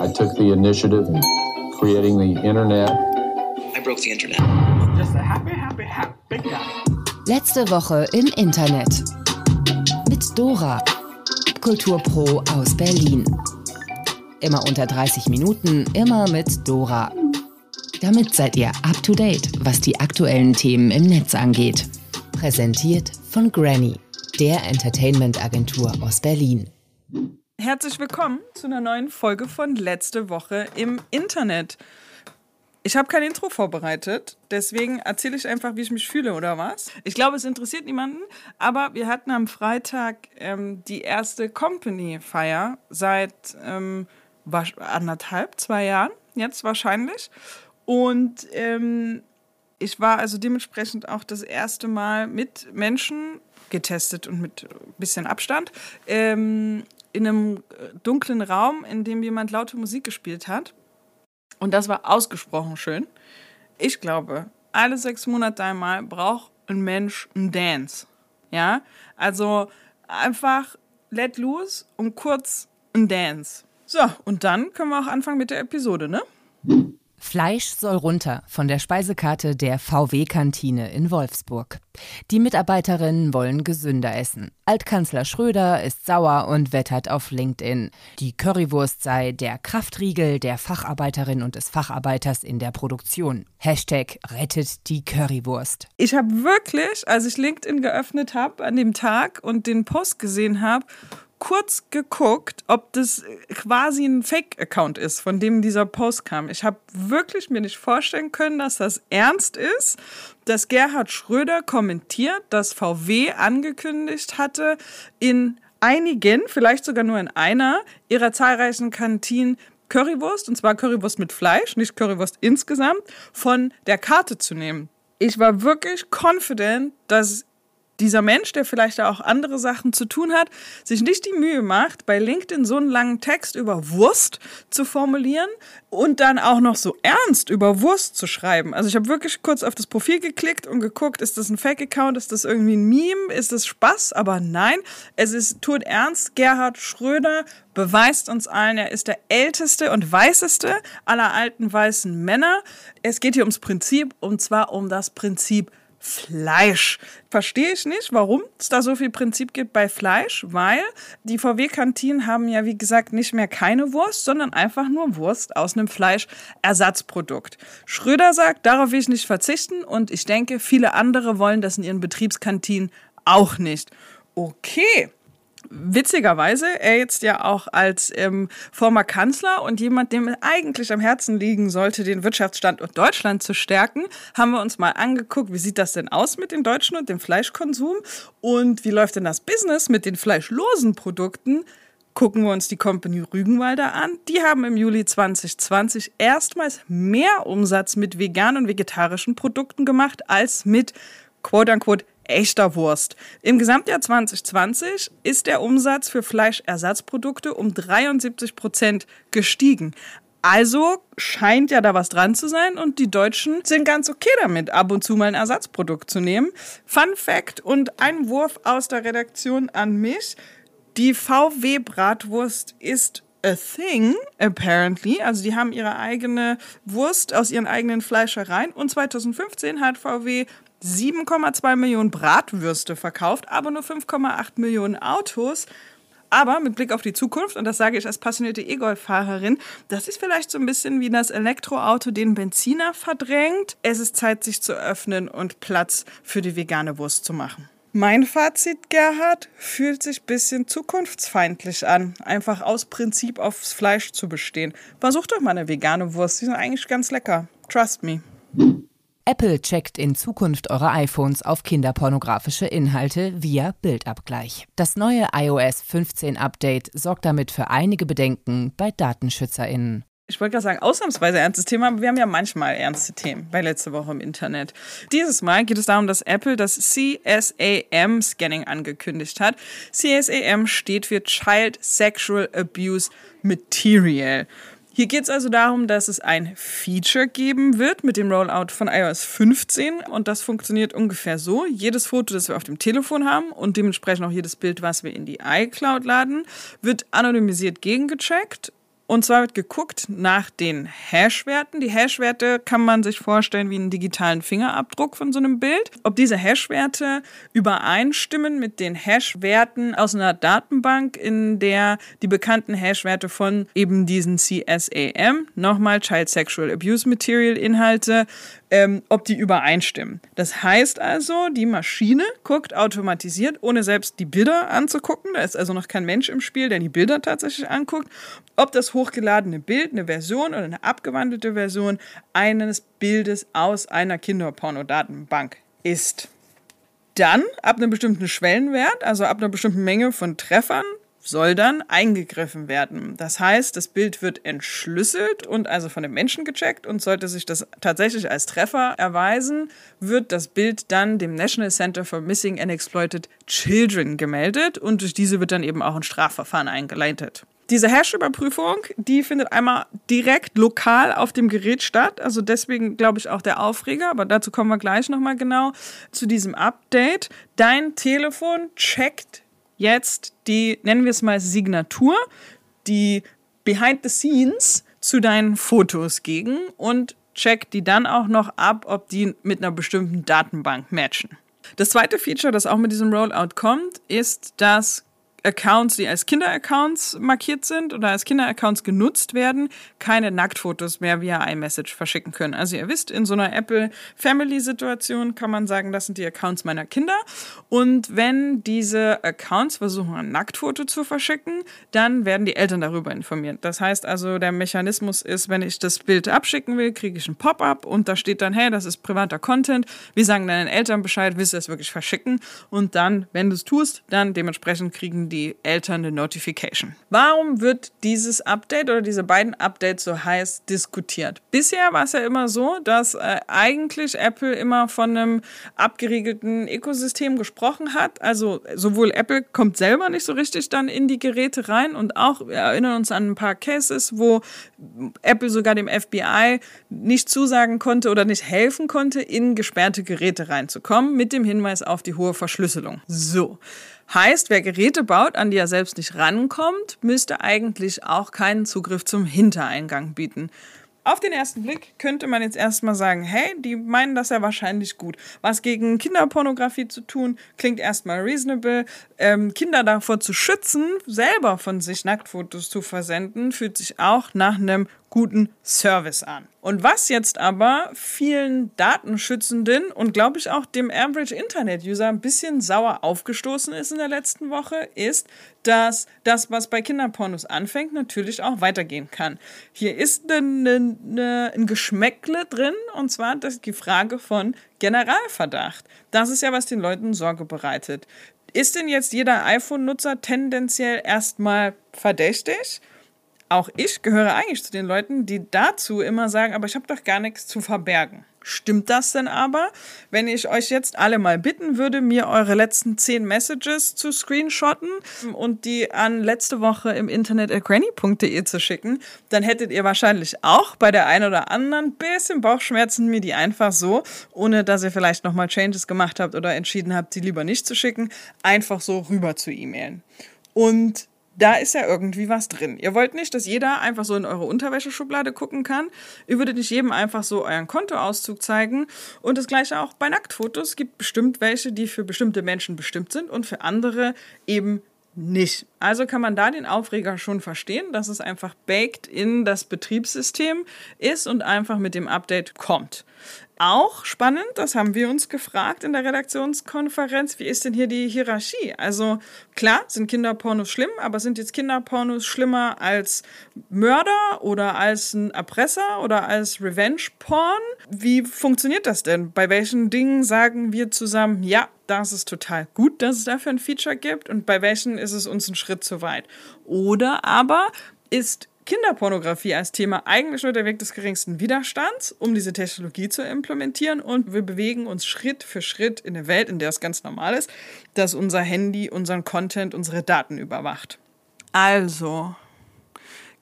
I took the initiative in creating the internet. I broke the internet. Just a happy, happy, happy guy. Letzte Woche im Internet. Mit Dora, Kulturpro aus Berlin. Immer unter 30 Minuten, immer mit Dora. Damit seid ihr up to date, was die aktuellen Themen im Netz angeht. Präsentiert von Granny, der Entertainment-Agentur aus Berlin. Herzlich willkommen zu einer neuen Folge von Letzte Woche im Internet. Ich habe kein Intro vorbereitet, deswegen erzähle ich einfach, wie ich mich fühle oder was. Ich glaube, es interessiert niemanden, aber wir hatten am Freitag ähm, die erste Company-Feier seit ähm, anderthalb, zwei Jahren, jetzt wahrscheinlich. Und ähm, ich war also dementsprechend auch das erste Mal mit Menschen getestet und mit ein bisschen Abstand ähm, in einem äh, dunklen Raum, in dem jemand laute Musik gespielt hat. Und das war ausgesprochen schön. Ich glaube, alle sechs Monate einmal braucht ein Mensch einen Dance. Ja, also einfach let loose und kurz ein Dance. So, und dann können wir auch anfangen mit der Episode, ne? Fleisch soll runter von der Speisekarte der VW-Kantine in Wolfsburg. Die Mitarbeiterinnen wollen gesünder essen. Altkanzler Schröder ist sauer und wettert auf LinkedIn. Die Currywurst sei der Kraftriegel der Facharbeiterin und des Facharbeiters in der Produktion. Hashtag rettet die Currywurst. Ich habe wirklich, als ich LinkedIn geöffnet habe an dem Tag und den Post gesehen habe, kurz geguckt, ob das quasi ein Fake-Account ist, von dem dieser Post kam. Ich habe wirklich mir nicht vorstellen können, dass das ernst ist, dass Gerhard Schröder kommentiert, dass VW angekündigt hatte, in einigen, vielleicht sogar nur in einer ihrer zahlreichen Kantinen Currywurst, und zwar Currywurst mit Fleisch, nicht Currywurst insgesamt, von der Karte zu nehmen. Ich war wirklich confident, dass dieser Mensch, der vielleicht auch andere Sachen zu tun hat, sich nicht die Mühe macht, bei LinkedIn so einen langen Text über Wurst zu formulieren und dann auch noch so ernst über Wurst zu schreiben. Also ich habe wirklich kurz auf das Profil geklickt und geguckt, ist das ein Fake-Account, ist das irgendwie ein Meme, ist das Spaß? Aber nein, es ist tut ernst. Gerhard Schröder beweist uns allen, er ist der älteste und weißeste aller alten weißen Männer. Es geht hier ums Prinzip und zwar um das Prinzip Fleisch. Verstehe ich nicht, warum es da so viel Prinzip gibt bei Fleisch, weil die VW-Kantinen haben ja, wie gesagt, nicht mehr keine Wurst, sondern einfach nur Wurst aus einem Fleischersatzprodukt. Schröder sagt, darauf will ich nicht verzichten und ich denke, viele andere wollen das in ihren Betriebskantinen auch nicht. Okay, witzigerweise, er jetzt ja auch als ähm, former Kanzler und jemand, dem eigentlich am Herzen liegen sollte, den Wirtschaftsstandort Deutschland zu stärken, haben wir uns mal angeguckt, wie sieht das denn aus mit den Deutschen und dem Fleischkonsum und wie läuft denn das Business mit den fleischlosen Produkten? Gucken wir uns die Company Rügenwalder an. Die haben im Juli 2020 erstmals mehr Umsatz mit veganen und vegetarischen Produkten gemacht als mit quote-unquote echter Wurst. Im Gesamtjahr 2020 ist der Umsatz für Fleischersatzprodukte um 73 Prozent gestiegen. Also scheint ja da was dran zu sein und die Deutschen sind ganz okay damit, ab und zu mal ein Ersatzprodukt zu nehmen. Fun Fact und ein Wurf aus der Redaktion an mich. Die VW-Bratwurst ist a thing, apparently. Also die haben ihre eigene Wurst aus ihren eigenen Fleischereien. Und 2015 hat VW 7,2 Millionen Bratwürste verkauft, aber nur 5,8 Millionen Autos. Aber mit Blick auf die Zukunft, und das sage ich als passionierte E-Golf-Fahrerin, das ist vielleicht so ein bisschen wie das Elektroauto den Benziner verdrängt. Es ist Zeit, sich zu öffnen und Platz für die vegane Wurst zu machen. Mein Fazit, Gerhard, fühlt sich ein bisschen zukunftsfeindlich an, einfach aus Prinzip aufs Fleisch zu bestehen. Versuch doch mal eine vegane Wurst, die sind eigentlich ganz lecker. Trust me. Apple checkt in Zukunft eure iPhones auf kinderpornografische Inhalte via Bildabgleich. Das neue iOS 15 Update sorgt damit für einige Bedenken bei Datenschützerinnen. Ich wollte gerade sagen, ausnahmsweise ernstes Thema, aber wir haben ja manchmal ernste Themen bei letzte Woche im Internet. Dieses Mal geht es darum, dass Apple das CSAM-Scanning angekündigt hat. CSAM steht für Child Sexual Abuse Material. Hier geht es also darum, dass es ein Feature geben wird mit dem Rollout von iOS 15 und das funktioniert ungefähr so. Jedes Foto, das wir auf dem Telefon haben und dementsprechend auch jedes Bild, was wir in die iCloud laden, wird anonymisiert gegengecheckt Und zwar wird geguckt nach den Hash-Werten. Die Hash-Werte kann man sich vorstellen wie einen digitalen Fingerabdruck von so einem Bild. Ob diese Hash-Werte übereinstimmen mit den Hash-Werten aus einer Datenbank, in der die bekannten Hash-Werte von eben diesen CSAM, nochmal Child Sexual Abuse Material Inhalte, ähm, ob die übereinstimmen. Das heißt also, die Maschine guckt automatisiert, ohne selbst die Bilder anzugucken. Da ist also noch kein Mensch im Spiel, der die Bilder tatsächlich anguckt, ob das hochgeladene Bild eine Version oder eine abgewandelte Version eines Bildes aus einer Kinderpornodatenbank ist. Dann, ab einem bestimmten Schwellenwert, also ab einer bestimmten Menge von Treffern, soll dann eingegriffen werden. Das heißt, das Bild wird entschlüsselt und also von dem Menschen gecheckt und sollte sich das tatsächlich als Treffer erweisen, wird das Bild dann dem National Center for Missing and Exploited Children gemeldet und durch diese wird dann eben auch ein Strafverfahren eingeleitet. Diese Hash-Überprüfung, die findet einmal direkt lokal auf dem Gerät statt. Also deswegen glaube ich auch der Aufreger, aber dazu kommen wir gleich nochmal genau zu diesem Update. Dein Telefon checkt jetzt die, nennen wir es mal Signatur, die Behind the Scenes zu deinen Fotos gegen und checkt die dann auch noch ab, ob die mit einer bestimmten Datenbank matchen. Das zweite Feature, das auch mit diesem Rollout kommt, ist, dass Accounts, die als Kinderaccounts markiert sind oder als Kinderaccounts genutzt werden, keine Nacktfotos mehr via iMessage verschicken können. Also ihr wisst, in so einer Apple Family Situation kann man sagen, das sind die Accounts meiner Kinder. Und wenn diese Accounts versuchen, ein Nacktfoto zu verschicken, dann werden die Eltern darüber informiert. Das heißt also, der Mechanismus ist, wenn ich das Bild abschicken will, kriege ich ein Pop-up und da steht dann, hey, das ist privater Content. Wir sagen deinen Eltern Bescheid, willst du das wirklich verschicken? Und dann, wenn du es tust, dann dementsprechend kriegen die Eltern eine Notification. Warum wird dieses Update oder diese beiden Updates so heiß diskutiert? Bisher war es ja immer so, dass äh, eigentlich Apple immer von einem abgeriegelten Ökosystem gesprochen hat. Also sowohl Apple kommt selber nicht so richtig dann in die Geräte rein und auch wir erinnern uns an ein paar Cases, wo Apple sogar dem FBI nicht zusagen konnte oder nicht helfen konnte, in gesperrte Geräte reinzukommen, mit dem Hinweis auf die hohe Verschlüsselung. So. Heißt, wer Geräte baut, an die er selbst nicht rankommt, müsste eigentlich auch keinen Zugriff zum Hintereingang bieten. Auf den ersten Blick könnte man jetzt erstmal sagen, hey, die meinen das ja wahrscheinlich gut. Was gegen Kinderpornografie zu tun, klingt erstmal reasonable. Ähm, Kinder davor zu schützen, selber von sich Nacktfotos zu versenden, fühlt sich auch nach einem guten Service an. Und was jetzt aber vielen Datenschützenden und glaube ich auch dem Average Internet User ein bisschen sauer aufgestoßen ist in der letzten Woche, ist, dass das, was bei Kinderpornos anfängt, natürlich auch weitergehen kann. Hier ist eine, eine, ein Geschmäckle drin und zwar das, die Frage von Generalverdacht. Das ist ja, was den Leuten Sorge bereitet. Ist denn jetzt jeder iPhone-Nutzer tendenziell erstmal verdächtig? Auch ich gehöre eigentlich zu den Leuten, die dazu immer sagen, aber ich habe doch gar nichts zu verbergen. Stimmt das denn aber? Wenn ich euch jetzt alle mal bitten würde, mir eure letzten zehn Messages zu screenshotten und die an letzte Woche im Internet at granny.de zu schicken, dann hättet ihr wahrscheinlich auch bei der einen oder anderen bisschen Bauchschmerzen, mir die einfach so, ohne dass ihr vielleicht nochmal Changes gemacht habt oder entschieden habt, die lieber nicht zu schicken, einfach so rüber zu e-mailen. Und da ist ja irgendwie was drin. Ihr wollt nicht, dass jeder einfach so in eure Unterwäscheschublade gucken kann. Ihr würdet nicht jedem einfach so euren Kontoauszug zeigen. Und das gleiche auch bei Nacktfotos. Es gibt bestimmt welche, die für bestimmte Menschen bestimmt sind und für andere eben nicht. Also kann man da den Aufreger schon verstehen, dass es einfach baked in das Betriebssystem ist und einfach mit dem Update kommt. Auch spannend, das haben wir uns gefragt in der Redaktionskonferenz, wie ist denn hier die Hierarchie? Also klar, sind Kinderpornos schlimm, aber sind jetzt Kinderpornos schlimmer als Mörder oder als ein Erpresser oder als Revenge-Porn? Wie funktioniert das denn? Bei welchen Dingen sagen wir zusammen, ja, das ist total gut, dass es dafür ein Feature gibt und bei welchen ist es uns ein Schritt zu weit? Oder aber ist Kinderpornografie als Thema eigentlich nur der Weg des geringsten Widerstands, um diese Technologie zu implementieren. Und wir bewegen uns Schritt für Schritt in eine Welt, in der es ganz normal ist, dass unser Handy unseren Content, unsere Daten überwacht. Also,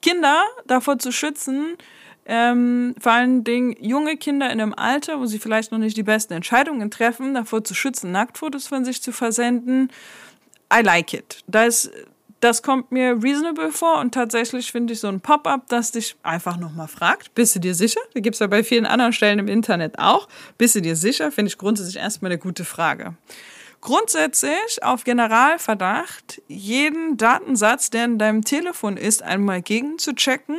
Kinder davor zu schützen, ähm, vor allen Dingen junge Kinder in einem Alter, wo sie vielleicht noch nicht die besten Entscheidungen treffen, davor zu schützen, Nacktfotos von sich zu versenden. I like it. Da ist Das kommt mir reasonable vor und tatsächlich finde ich so ein Pop-up, das dich einfach nochmal fragt, bist du dir sicher? Da gibt es ja bei vielen anderen Stellen im Internet auch. Bist du dir sicher? Finde ich grundsätzlich erstmal eine gute Frage. Grundsätzlich auf Generalverdacht, jeden Datensatz, der in deinem Telefon ist, einmal gegenzuchecken,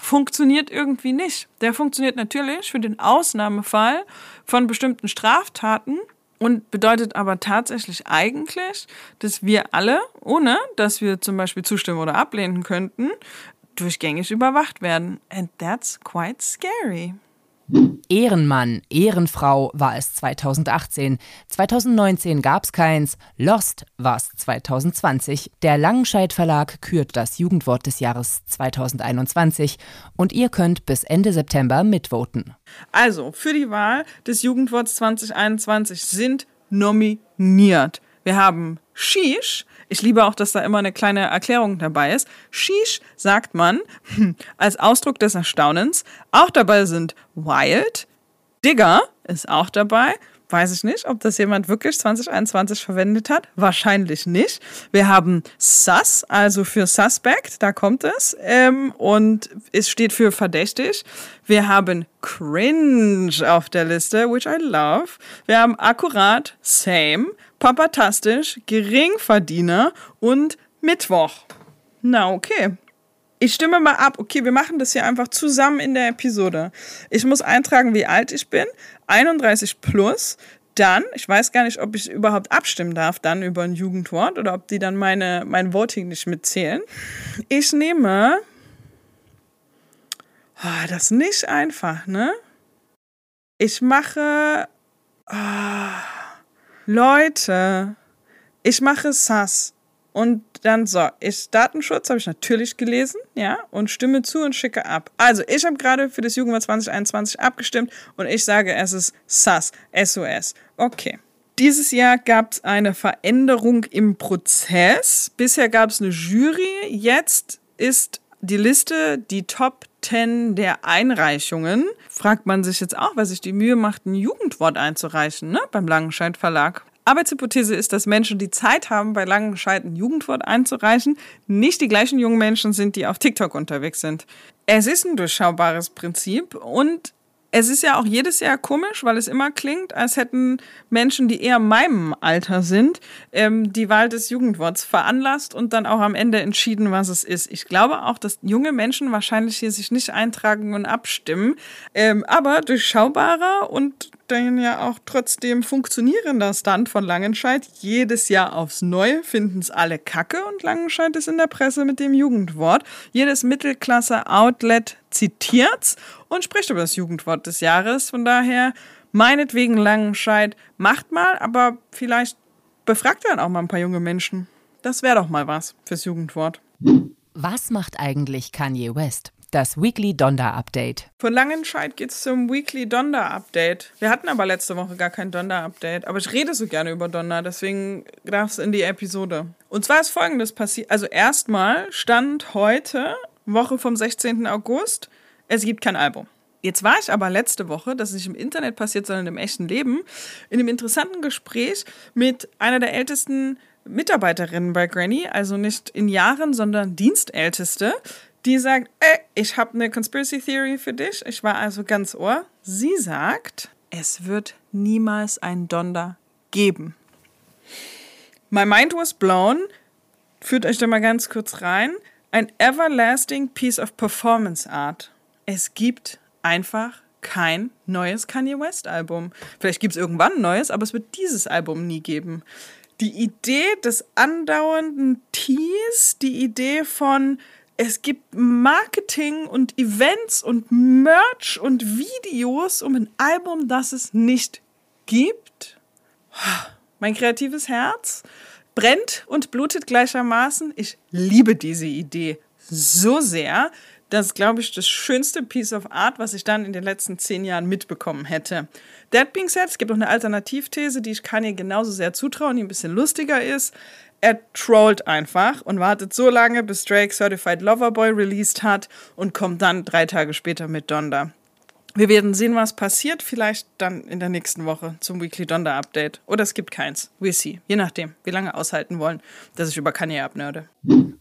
funktioniert irgendwie nicht. Der funktioniert natürlich für den Ausnahmefall von bestimmten Straftaten und bedeutet aber tatsächlich eigentlich, dass wir alle, ohne dass wir zum Beispiel zustimmen oder ablehnen könnten, durchgängig überwacht werden. And that's quite scary. Ehrenmann, Ehrenfrau war es 2018. 2019 gab's keins. Lost war's 2020. Der Langenscheidt Verlag kürt das Jugendwort des Jahres 2021 und ihr könnt bis Ende September mitvoten. Also, für die Wahl des Jugendworts 2021 sind nominiert. Wir haben Shish, ich liebe auch, dass da immer eine kleine Erklärung dabei ist. Sheesh sagt man als Ausdruck des Erstaunens. Auch dabei sind Wild, Digger ist auch dabei. Weiß ich nicht, ob das jemand wirklich 2021 verwendet hat. Wahrscheinlich nicht. Wir haben Sus, also für Suspect, da kommt es. Ähm, und es steht für verdächtig. Wir haben Cringe auf der Liste, which I love. Wir haben akkurat, same. Papatastisch, Geringverdiener und Mittwoch. Na, okay. Ich stimme mal ab. Okay, wir machen das hier einfach zusammen in der Episode. Ich muss eintragen, wie alt ich bin. 31 plus. Dann, ich weiß gar nicht, ob ich überhaupt abstimmen darf dann über ein Jugendwort oder ob die dann meine, mein Voting nicht mitzählen. Ich nehme. Oh, das ist nicht einfach, ne? Ich mache. Oh, Leute, ich mache SAS. Und dann so, ich Datenschutz habe ich natürlich gelesen, ja, und stimme zu und schicke ab. Also, ich habe gerade für das Jugendwort 2021 abgestimmt und ich sage, es ist SAS, SOS. Okay. Dieses Jahr gab es eine Veränderung im Prozess. Bisher gab es eine Jury. Jetzt ist die Liste die Top 10 der Einreichungen. Fragt man sich jetzt auch, wer sich die Mühe macht, ein Jugendwort einzureichen, ne, beim Langenscheidt Verlag. Arbeitshypothese ist, dass Menschen, die Zeit haben, bei Langenscheidt ein Jugendwort einzureichen, nicht die gleichen jungen Menschen sind, die auf TikTok unterwegs sind. Es ist ein durchschaubares Prinzip und es ist ja auch jedes Jahr komisch, weil es immer klingt, als hätten Menschen, die eher meinem Alter sind, ähm, die Wahl des Jugendworts veranlasst und dann auch am Ende entschieden, was es ist. Ich glaube auch, dass junge Menschen wahrscheinlich hier sich nicht eintragen und abstimmen, ähm, aber durchschaubarer und dann ja auch trotzdem funktionierender Stunt von Langenscheid. Jedes Jahr aufs Neue finden es alle kacke und Langenscheid ist in der Presse mit dem Jugendwort. Jedes Mittelklasse-Outlet zitiert's und spricht über das Jugendwort des Jahres. Von daher, meinetwegen Langenscheid, macht mal, aber vielleicht befragt dann auch mal ein paar junge Menschen. Das wäre doch mal was fürs Jugendwort. Was macht eigentlich Kanye West? Das Weekly Donda Update. Von Langenscheid geht's zum Weekly Donda Update. Wir hatten aber letzte Woche gar kein Donda Update. Aber ich rede so gerne über Donda, deswegen darf es in die Episode. Und zwar ist folgendes passiert. Also erstmal stand heute, Woche vom 16. August, es gibt kein Album. Jetzt war ich aber letzte Woche, das ist nicht im Internet passiert, sondern im echten Leben, in einem interessanten Gespräch mit einer der ältesten Mitarbeiterinnen bei Granny, also nicht in Jahren, sondern Dienstälteste, die sagt, ey, ich habe eine Conspiracy Theory für dich. Ich war also ganz ohr. Sie sagt, es wird niemals ein Donder geben. My mind was blown. Führt euch da mal ganz kurz rein. Ein everlasting piece of performance art. Es gibt einfach kein neues Kanye West Album. Vielleicht gibt es irgendwann ein neues, aber es wird dieses Album nie geben. Die Idee des andauernden Teas, die Idee von es gibt Marketing und Events und Merch und Videos um ein Album, das es nicht gibt. Mein kreatives Herz brennt und blutet gleichermaßen. Ich liebe diese Idee so sehr. Das ist, glaube ich, das schönste Piece of Art, was ich dann in den letzten zehn Jahren mitbekommen hätte. That being said, es gibt noch eine Alternativthese, die ich Kanye genauso sehr zutrauen, die ein bisschen lustiger ist er trollt einfach und wartet so lange, bis Drake Certified Lover Boy released hat und kommt dann drei Tage später mit Donda. Wir werden sehen, was passiert. Vielleicht dann in der nächsten Woche zum Weekly Donda Update. Oder es gibt keins. We'll see. Je nachdem, wie lange aushalten wollen, dass ich über Kanye abnörde.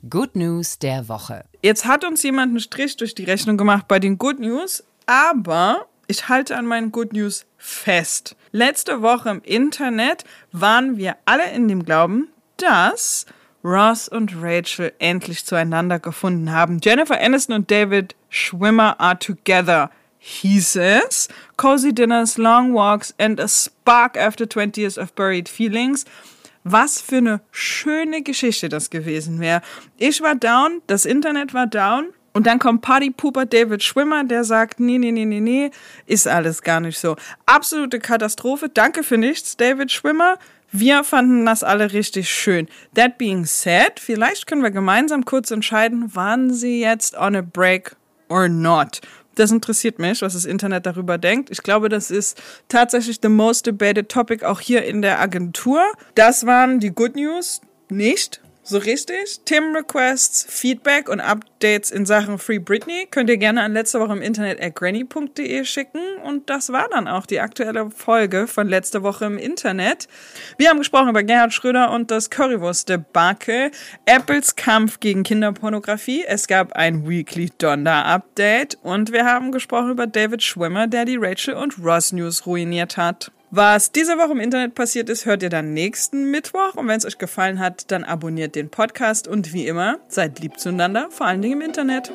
Good News der Woche. Jetzt hat uns jemand einen Strich durch die Rechnung gemacht bei den Good News, aber ich halte an meinen Good News fest. Letzte Woche im Internet waren wir alle in dem Glauben, dass Ross und Rachel endlich zueinander gefunden haben. Jennifer Aniston und David Schwimmer are together hieß es. Cozy Dinners, Long Walks and a Spark after 20 Years of Buried Feelings. Was für eine schöne Geschichte das gewesen wäre. Ich war down, das Internet war down. Und dann kommt Partypooper David Schwimmer, der sagt, nee, nee, nee, nee, nee, ist alles gar nicht so. Absolute Katastrophe. Danke für nichts, David Schwimmer. Wir fanden das alle richtig schön. That being said, vielleicht können wir gemeinsam kurz entscheiden, waren sie jetzt on a break or not. Das interessiert mich, was das Internet darüber denkt. Ich glaube, das ist tatsächlich the most debated topic auch hier in der Agentur. Das waren die Good News. Nicht so richtig. Tim-Requests, Feedback und Updates in Sachen Free Britney könnt ihr gerne an letzte Woche im Internet at granny.de schicken. Und das war dann auch die aktuelle Folge von letzte Woche im Internet. Wir haben gesprochen über Gerhard Schröder und das Currywurst-Debakel, Apples Kampf gegen Kinderpornografie. Es gab ein Weekly Donda-Update und wir haben gesprochen über David Schwimmer, der die Rachel und Ross News ruiniert hat. Was diese Woche im Internet passiert ist, hört ihr dann nächsten Mittwoch. Und wenn es euch gefallen hat, dann abonniert den Podcast und wie immer, seid lieb zueinander, vor allen Dingen im Internet.